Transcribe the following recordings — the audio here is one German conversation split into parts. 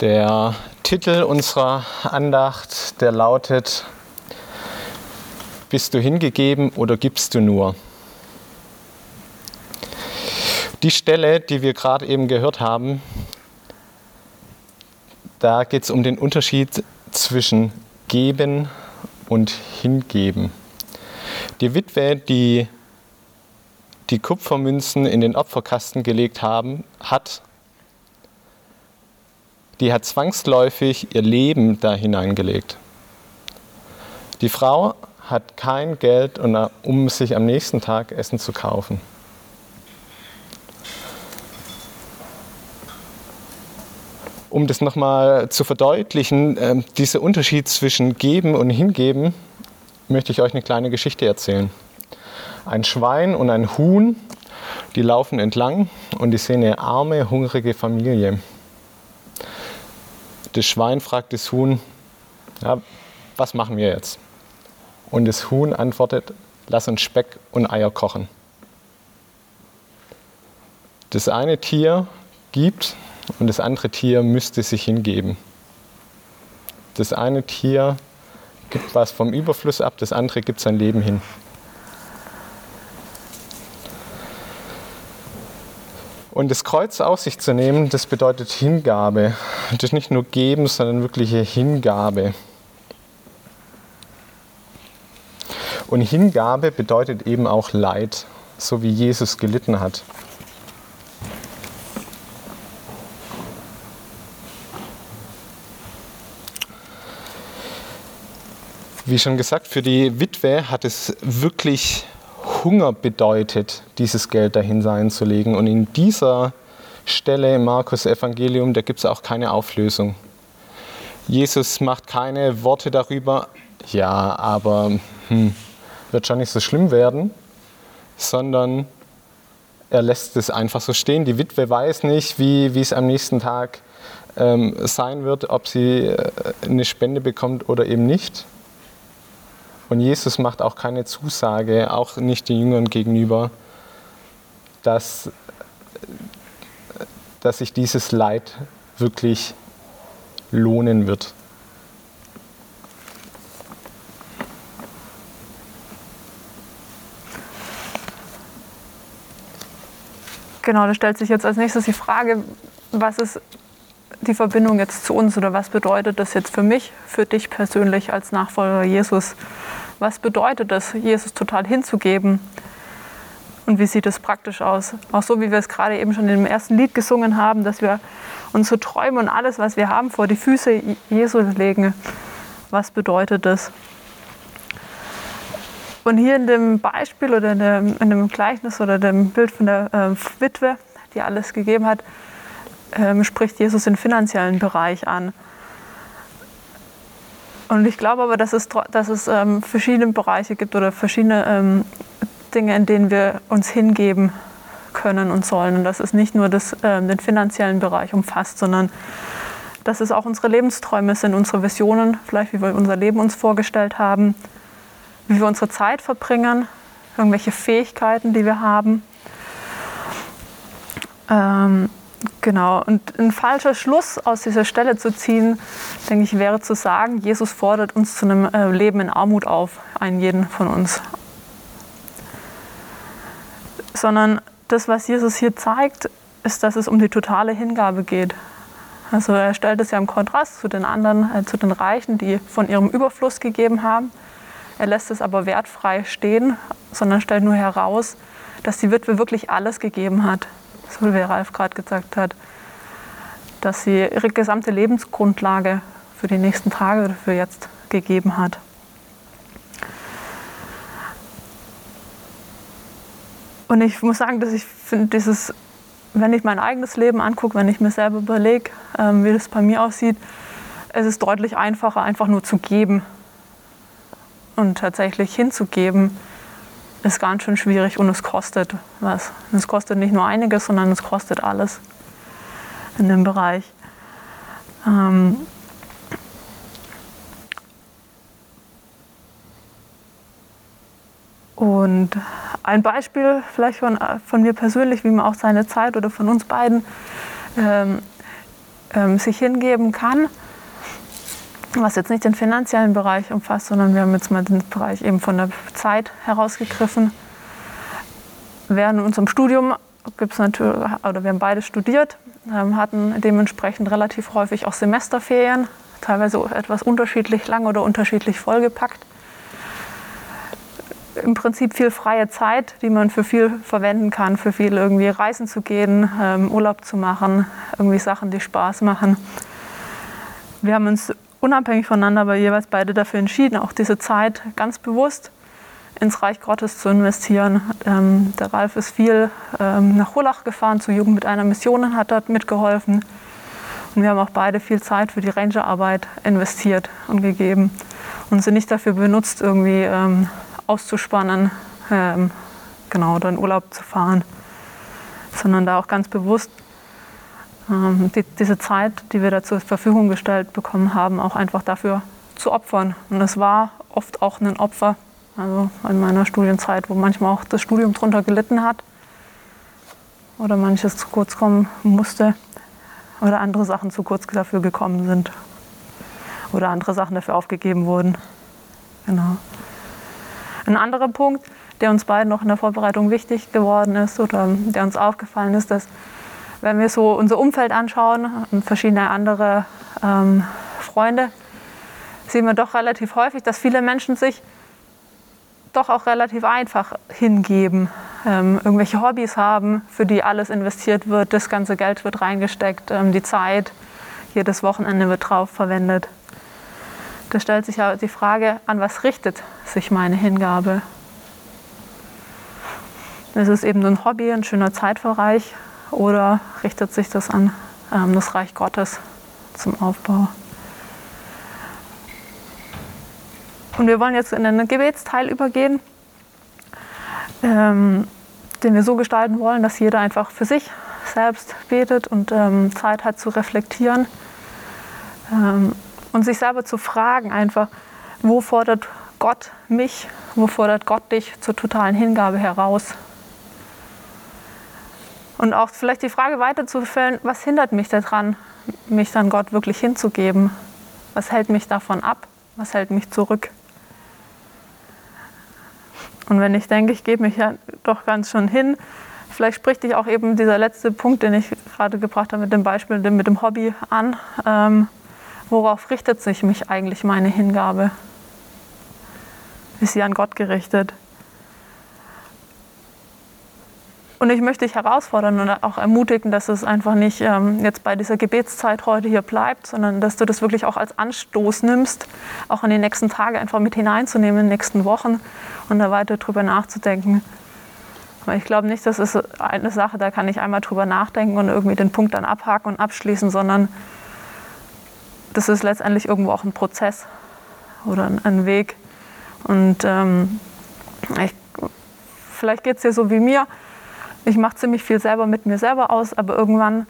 Der Titel unserer Andacht, der lautet, bist du hingegeben oder gibst du nur? Die Stelle, die wir gerade eben gehört haben, da geht es um den Unterschied zwischen geben und hingeben. Die Witwe, die die Kupfermünzen in den Opferkasten gelegt haben, hat die hat zwangsläufig ihr Leben da hineingelegt. Die Frau hat kein Geld, um sich am nächsten Tag Essen zu kaufen. Um das nochmal zu verdeutlichen, ähm, dieser Unterschied zwischen geben und hingeben, möchte ich euch eine kleine Geschichte erzählen. Ein Schwein und ein Huhn, die laufen entlang und die sehen eine arme, hungrige Familie. Das Schwein fragt das Huhn, ja, was machen wir jetzt? Und das Huhn antwortet, lass uns Speck und Eier kochen. Das eine Tier gibt und das andere Tier müsste sich hingeben. Das eine Tier gibt was vom Überfluss ab, das andere gibt sein Leben hin. Und das Kreuz auf sich zu nehmen, das bedeutet Hingabe. Das ist nicht nur geben, sondern wirkliche Hingabe. Und Hingabe bedeutet eben auch Leid, so wie Jesus gelitten hat. Wie schon gesagt, für die Witwe hat es wirklich Hunger bedeutet, dieses Geld dahin sein zu legen. Und in dieser Stelle im Markus Evangelium, da gibt es auch keine Auflösung. Jesus macht keine Worte darüber, ja, aber hm, wird schon nicht so schlimm werden, sondern er lässt es einfach so stehen. Die Witwe weiß nicht, wie, wie es am nächsten Tag ähm, sein wird, ob sie äh, eine Spende bekommt oder eben nicht. Und Jesus macht auch keine Zusage, auch nicht den Jüngern gegenüber, dass, dass sich dieses Leid wirklich lohnen wird. Genau, da stellt sich jetzt als nächstes die Frage, was ist die Verbindung jetzt zu uns oder was bedeutet das jetzt für mich, für dich persönlich als Nachfolger Jesus? Was bedeutet es, Jesus total hinzugeben? Und wie sieht es praktisch aus? Auch so, wie wir es gerade eben schon im ersten Lied gesungen haben, dass wir unsere Träume und alles, was wir haben, vor die Füße Jesu legen. Was bedeutet das? Und hier in dem Beispiel oder in dem, in dem Gleichnis oder dem Bild von der äh, Witwe, die alles gegeben hat, ähm, spricht Jesus den finanziellen Bereich an. Und ich glaube aber, dass es, dass es ähm, verschiedene Bereiche gibt oder verschiedene ähm, Dinge, in denen wir uns hingeben können und sollen. Und dass es nicht nur das, ähm, den finanziellen Bereich umfasst, sondern dass es auch unsere Lebensträume sind, unsere Visionen, vielleicht wie wir unser Leben uns vorgestellt haben, wie wir unsere Zeit verbringen, irgendwelche Fähigkeiten, die wir haben. Ähm, Genau, und ein falscher Schluss aus dieser Stelle zu ziehen, denke ich, wäre zu sagen, Jesus fordert uns zu einem äh, Leben in Armut auf, einen jeden von uns. Sondern das, was Jesus hier zeigt, ist, dass es um die totale Hingabe geht. Also er stellt es ja im Kontrast zu den anderen, äh, zu den Reichen, die von ihrem Überfluss gegeben haben. Er lässt es aber wertfrei stehen, sondern stellt nur heraus, dass die Witwe wirklich alles gegeben hat so wie Ralf gerade gesagt hat, dass sie ihre gesamte Lebensgrundlage für die nächsten Tage oder für jetzt gegeben hat. Und ich muss sagen, dass ich finde, dieses, wenn ich mein eigenes Leben angucke, wenn ich mir selber überlege, ähm, wie das bei mir aussieht, es ist deutlich einfacher, einfach nur zu geben und tatsächlich hinzugeben, ist ganz schön schwierig und es kostet was. Es kostet nicht nur einiges, sondern es kostet alles in dem Bereich. Ähm und ein Beispiel vielleicht von, von mir persönlich, wie man auch seine Zeit oder von uns beiden ähm, ähm, sich hingeben kann, was jetzt nicht den finanziellen Bereich umfasst, sondern wir haben jetzt mal den Bereich eben von der Zeit herausgegriffen. Während unserem Studium gibt es natürlich, oder wir haben beide studiert, ähm, hatten dementsprechend relativ häufig auch Semesterferien, teilweise etwas unterschiedlich lang oder unterschiedlich vollgepackt. Im Prinzip viel freie Zeit, die man für viel verwenden kann, für viel irgendwie reisen zu gehen, ähm, Urlaub zu machen, irgendwie Sachen, die Spaß machen. Wir haben uns unabhängig voneinander aber jeweils beide dafür entschieden, auch diese Zeit ganz bewusst ins Reich Gottes zu investieren. Ähm, der Ralf ist viel ähm, nach Hullach gefahren, zur Jugend mit einer Mission und hat dort mitgeholfen. Und wir haben auch beide viel Zeit für die Rangerarbeit investiert und gegeben und sind nicht dafür benutzt, irgendwie ähm, auszuspannen, ähm, genau, oder in Urlaub zu fahren, sondern da auch ganz bewusst die, diese Zeit, die wir da zur Verfügung gestellt bekommen haben, auch einfach dafür zu opfern. Und es war oft auch ein Opfer, also in meiner Studienzeit, wo manchmal auch das Studium drunter gelitten hat oder manches zu kurz kommen musste oder andere Sachen zu kurz dafür gekommen sind oder andere Sachen dafür aufgegeben wurden. Genau. Ein anderer Punkt, der uns beiden noch in der Vorbereitung wichtig geworden ist oder der uns aufgefallen ist, dass wenn wir so unser Umfeld anschauen und verschiedene andere ähm, Freunde, sehen wir doch relativ häufig, dass viele Menschen sich doch auch relativ einfach hingeben, ähm, irgendwelche Hobbys haben, für die alles investiert wird, das ganze Geld wird reingesteckt, ähm, die Zeit, jedes Wochenende wird drauf verwendet. Da stellt sich ja die Frage, an was richtet sich meine Hingabe? Ist es eben ein Hobby, ein schöner Zeitbereich oder richtet sich das an ähm, das Reich Gottes zum Aufbau? Und wir wollen jetzt in einen Gebetsteil übergehen, ähm, den wir so gestalten wollen, dass jeder einfach für sich selbst betet und ähm, Zeit hat zu reflektieren ähm, und sich selber zu fragen, einfach, wo fordert Gott mich, wo fordert Gott dich zur totalen Hingabe heraus? Und auch vielleicht die Frage weiterzufällen, was hindert mich daran, mich dann Gott wirklich hinzugeben? Was hält mich davon ab? Was hält mich zurück? Und wenn ich denke, ich gebe mich ja doch ganz schon hin, vielleicht spricht dich auch eben dieser letzte Punkt, den ich gerade gebracht habe mit dem Beispiel mit dem Hobby an. Ähm, worauf richtet sich mich eigentlich meine Hingabe? Ist sie an Gott gerichtet? Und ich möchte dich herausfordern und auch ermutigen, dass es einfach nicht ähm, jetzt bei dieser Gebetszeit heute hier bleibt, sondern dass du das wirklich auch als Anstoß nimmst, auch in die nächsten Tage einfach mit hineinzunehmen, in den nächsten Wochen und da weiter drüber nachzudenken. Weil ich glaube nicht, das ist eine Sache, da kann ich einmal drüber nachdenken und irgendwie den Punkt dann abhaken und abschließen, sondern das ist letztendlich irgendwo auch ein Prozess oder ein Weg. Und ähm, ich, vielleicht geht es dir so wie mir ich mache ziemlich viel selber mit mir selber aus, aber irgendwann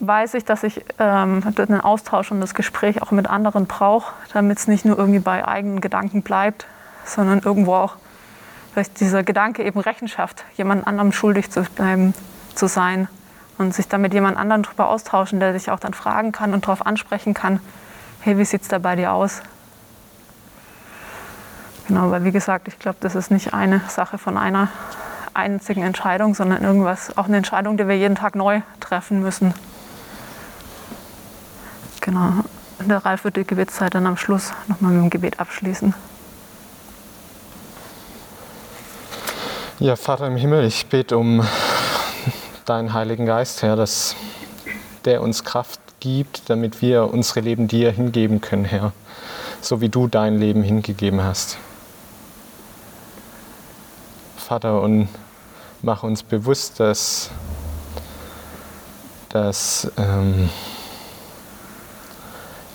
weiß ich, dass ich ähm, den Austausch und das Gespräch auch mit anderen brauche, damit es nicht nur irgendwie bei eigenen Gedanken bleibt, sondern irgendwo auch vielleicht dieser Gedanke eben Rechenschaft, jemand anderem schuldig zu bleiben, zu sein und sich dann mit jemand anderem darüber austauschen, der sich auch dann fragen kann und darauf ansprechen kann, hey, wie sieht es da bei dir aus? Genau, weil wie gesagt, ich glaube, das ist nicht eine Sache von einer einzigen Entscheidung, sondern irgendwas, auch eine Entscheidung, die wir jeden Tag neu treffen müssen. Genau. Der Ralf wird die Gebetszeit dann am Schluss nochmal mit dem Gebet abschließen. Ja, Vater im Himmel, ich bete um deinen Heiligen Geist, Herr, dass der uns Kraft gibt, damit wir unsere Leben dir hingeben können, Herr, so wie du dein Leben hingegeben hast. Vater, und mach uns bewusst, dass, dass, ähm,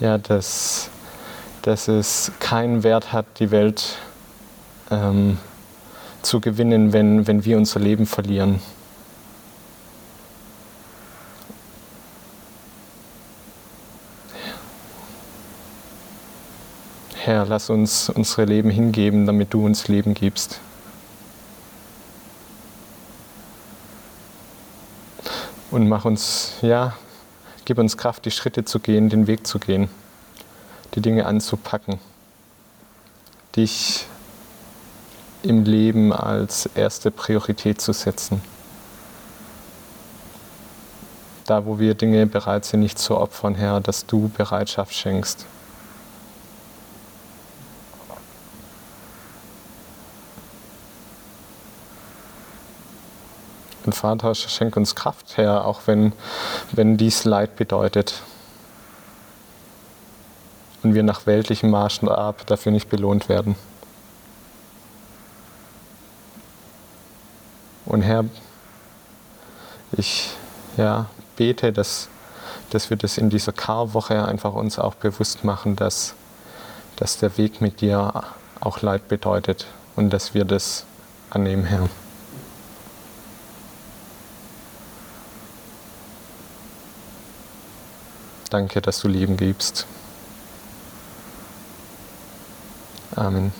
ja, dass, dass es keinen Wert hat, die Welt ähm, zu gewinnen, wenn, wenn wir unser Leben verlieren. Herr, lass uns unsere Leben hingeben, damit du uns Leben gibst. Und mach uns, ja, Gib uns Kraft, die Schritte zu gehen, den Weg zu gehen, die Dinge anzupacken, dich im Leben als erste Priorität zu setzen. Da, wo wir Dinge bereit sind, nicht zu opfern, Herr, dass du Bereitschaft schenkst. Und Vater, schenk uns Kraft, Herr, auch wenn, wenn dies Leid bedeutet. Und wir nach weltlichem Maßstab dafür nicht belohnt werden. Und Herr, ich ja, bete, dass, dass wir das in dieser Karwoche einfach uns auch bewusst machen, dass, dass der Weg mit dir auch Leid bedeutet und dass wir das annehmen, Herr. Danke, dass du Leben gibst. Amen.